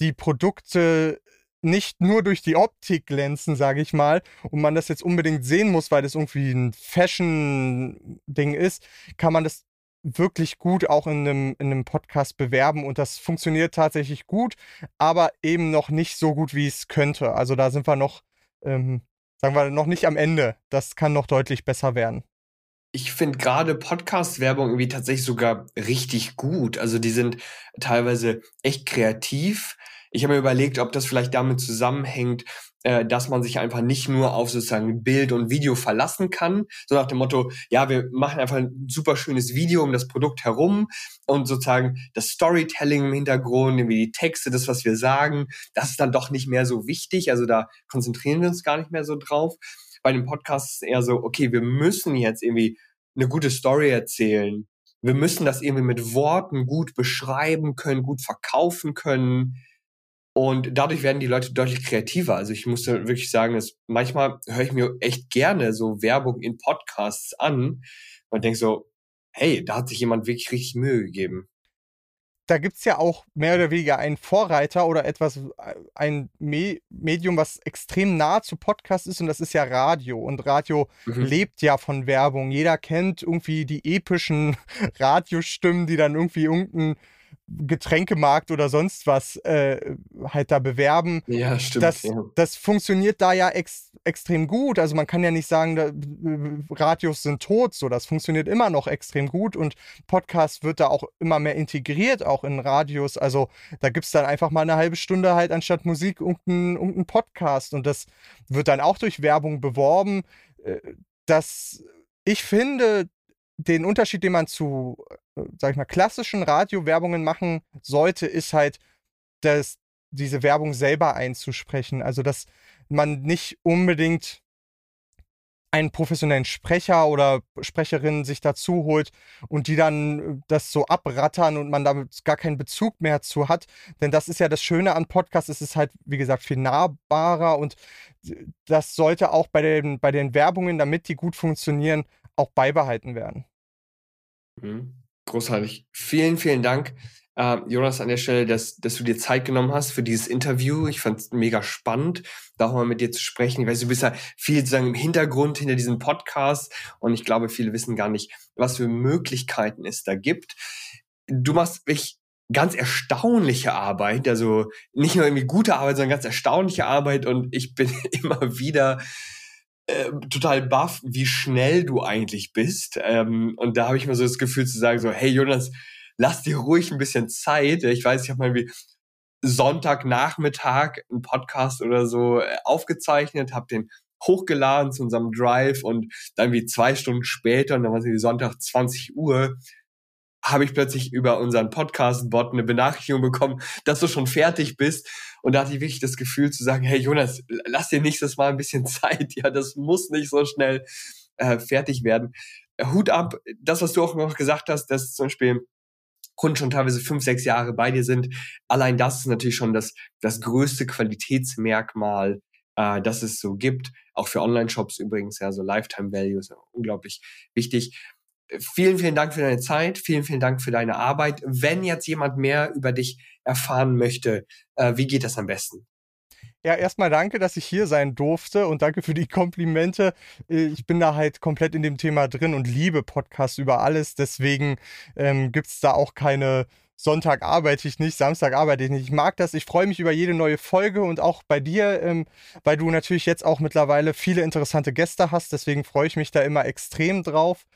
die Produkte nicht nur durch die Optik glänzen, sage ich mal, und man das jetzt unbedingt sehen muss, weil das irgendwie ein Fashion-Ding ist, kann man das wirklich gut auch in einem, in einem Podcast bewerben und das funktioniert tatsächlich gut, aber eben noch nicht so gut, wie es könnte. Also da sind wir noch ähm, sagen wir, noch nicht am Ende. Das kann noch deutlich besser werden. Ich finde gerade Podcast-Werbung irgendwie tatsächlich sogar richtig gut. Also die sind teilweise echt kreativ. Ich habe mir überlegt, ob das vielleicht damit zusammenhängt, äh, dass man sich einfach nicht nur auf sozusagen Bild und Video verlassen kann, so nach dem Motto, ja, wir machen einfach ein super schönes Video um das Produkt herum und sozusagen das Storytelling im Hintergrund, irgendwie die Texte, das, was wir sagen, das ist dann doch nicht mehr so wichtig. Also da konzentrieren wir uns gar nicht mehr so drauf. Bei dem Podcast ist eher so, okay, wir müssen jetzt irgendwie eine gute Story erzählen. Wir müssen das irgendwie mit Worten gut beschreiben können, gut verkaufen können. Und dadurch werden die Leute deutlich kreativer. Also ich muss wirklich sagen, dass manchmal höre ich mir echt gerne so Werbung in Podcasts an und denke so, hey, da hat sich jemand wirklich richtig Mühe gegeben. da gibt es ja auch mehr oder weniger einen Vorreiter oder etwas, ein Me Medium, was extrem nah zu Podcast ist und das ist ja Radio. Und Radio mhm. lebt ja von Werbung. Jeder kennt irgendwie die epischen Radiostimmen, die dann irgendwie irgendein Getränkemarkt oder sonst was äh, halt da bewerben. Ja, stimmt. Das, ja. das funktioniert da ja ex extrem gut. Also man kann ja nicht sagen, da, Radios sind tot. So, das funktioniert immer noch extrem gut und Podcast wird da auch immer mehr integriert, auch in Radios. Also da gibt es dann einfach mal eine halbe Stunde halt anstatt Musik irgendeinen irgendein Podcast und das wird dann auch durch Werbung beworben. Äh, das, ich finde, den Unterschied, den man zu, äh, sag ich mal, klassischen Radiowerbungen machen sollte, ist halt, dass diese Werbung selber einzusprechen. Also, dass man nicht unbedingt einen professionellen Sprecher oder Sprecherin sich dazu holt und die dann äh, das so abrattern und man damit gar keinen Bezug mehr zu hat. Denn das ist ja das Schöne an Podcasts, es ist halt, wie gesagt, viel nahbarer und das sollte auch bei den, bei den Werbungen, damit die gut funktionieren, auch beibehalten werden. Mhm. Großartig. Vielen, vielen Dank, äh, Jonas, an der Stelle, dass, dass du dir Zeit genommen hast für dieses Interview. Ich fand es mega spannend, da auch mal mit dir zu sprechen. Ich weiß, du bist ja viel sozusagen im Hintergrund hinter diesem Podcast und ich glaube, viele wissen gar nicht, was für Möglichkeiten es da gibt. Du machst wirklich ganz erstaunliche Arbeit, also nicht nur irgendwie gute Arbeit, sondern ganz erstaunliche Arbeit und ich bin immer wieder äh, total baff, wie schnell du eigentlich bist. Ähm, und da habe ich mir so das Gefühl zu sagen, so, hey Jonas, lass dir ruhig ein bisschen Zeit. Ich weiß, ich habe mal wie Sonntagnachmittag einen Podcast oder so äh, aufgezeichnet, habe den hochgeladen zu unserem Drive und dann wie zwei Stunden später, und dann war es wie Sonntag 20 Uhr, habe ich plötzlich über unseren Podcast-Bot eine Benachrichtigung bekommen, dass du schon fertig bist. Und da hatte ich wirklich das Gefühl zu sagen, hey Jonas, lass dir nächstes Mal ein bisschen Zeit. Ja, das muss nicht so schnell äh, fertig werden. Hut ab, das, was du auch noch gesagt hast, dass zum Beispiel Kunden schon teilweise fünf, sechs Jahre bei dir sind. Allein das ist natürlich schon das, das größte Qualitätsmerkmal, äh, das es so gibt. Auch für Online-Shops übrigens, ja, so Lifetime Value ist unglaublich wichtig. Vielen, vielen Dank für deine Zeit. Vielen, vielen Dank für deine Arbeit. Wenn jetzt jemand mehr über dich erfahren möchte, äh, wie geht das am besten? Ja, erstmal danke, dass ich hier sein durfte und danke für die Komplimente. Äh, ich bin da halt komplett in dem Thema drin und liebe Podcasts über alles. Deswegen ähm, gibt es da auch keine Sonntag arbeite ich nicht, Samstag arbeite ich nicht. Ich mag das. Ich freue mich über jede neue Folge und auch bei dir, ähm, weil du natürlich jetzt auch mittlerweile viele interessante Gäste hast. Deswegen freue ich mich da immer extrem drauf.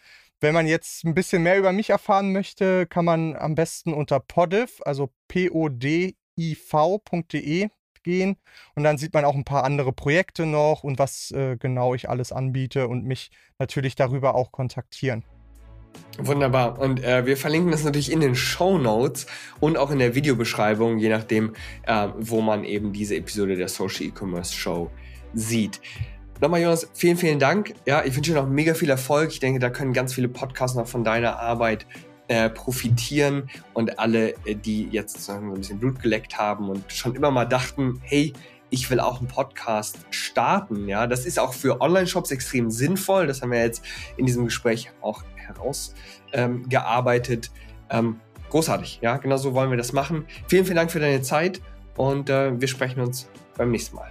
Wenn man jetzt ein bisschen mehr über mich erfahren möchte, kann man am besten unter podiv, also p-o-d-i-v.de gehen und dann sieht man auch ein paar andere Projekte noch und was äh, genau ich alles anbiete und mich natürlich darüber auch kontaktieren. Wunderbar. Und äh, wir verlinken das natürlich in den Show Notes und auch in der Videobeschreibung, je nachdem, äh, wo man eben diese Episode der Social E-Commerce Show sieht. Nochmal, Jonas, vielen, vielen Dank. Ja, ich wünsche dir noch mega viel Erfolg. Ich denke, da können ganz viele Podcasts noch von deiner Arbeit äh, profitieren und alle, äh, die jetzt so ein bisschen Blut geleckt haben und schon immer mal dachten, hey, ich will auch einen Podcast starten. Ja, das ist auch für Online-Shops extrem sinnvoll. Das haben wir jetzt in diesem Gespräch auch herausgearbeitet. Ähm, ähm, großartig. Ja, genau so wollen wir das machen. Vielen, vielen Dank für deine Zeit und äh, wir sprechen uns beim nächsten Mal.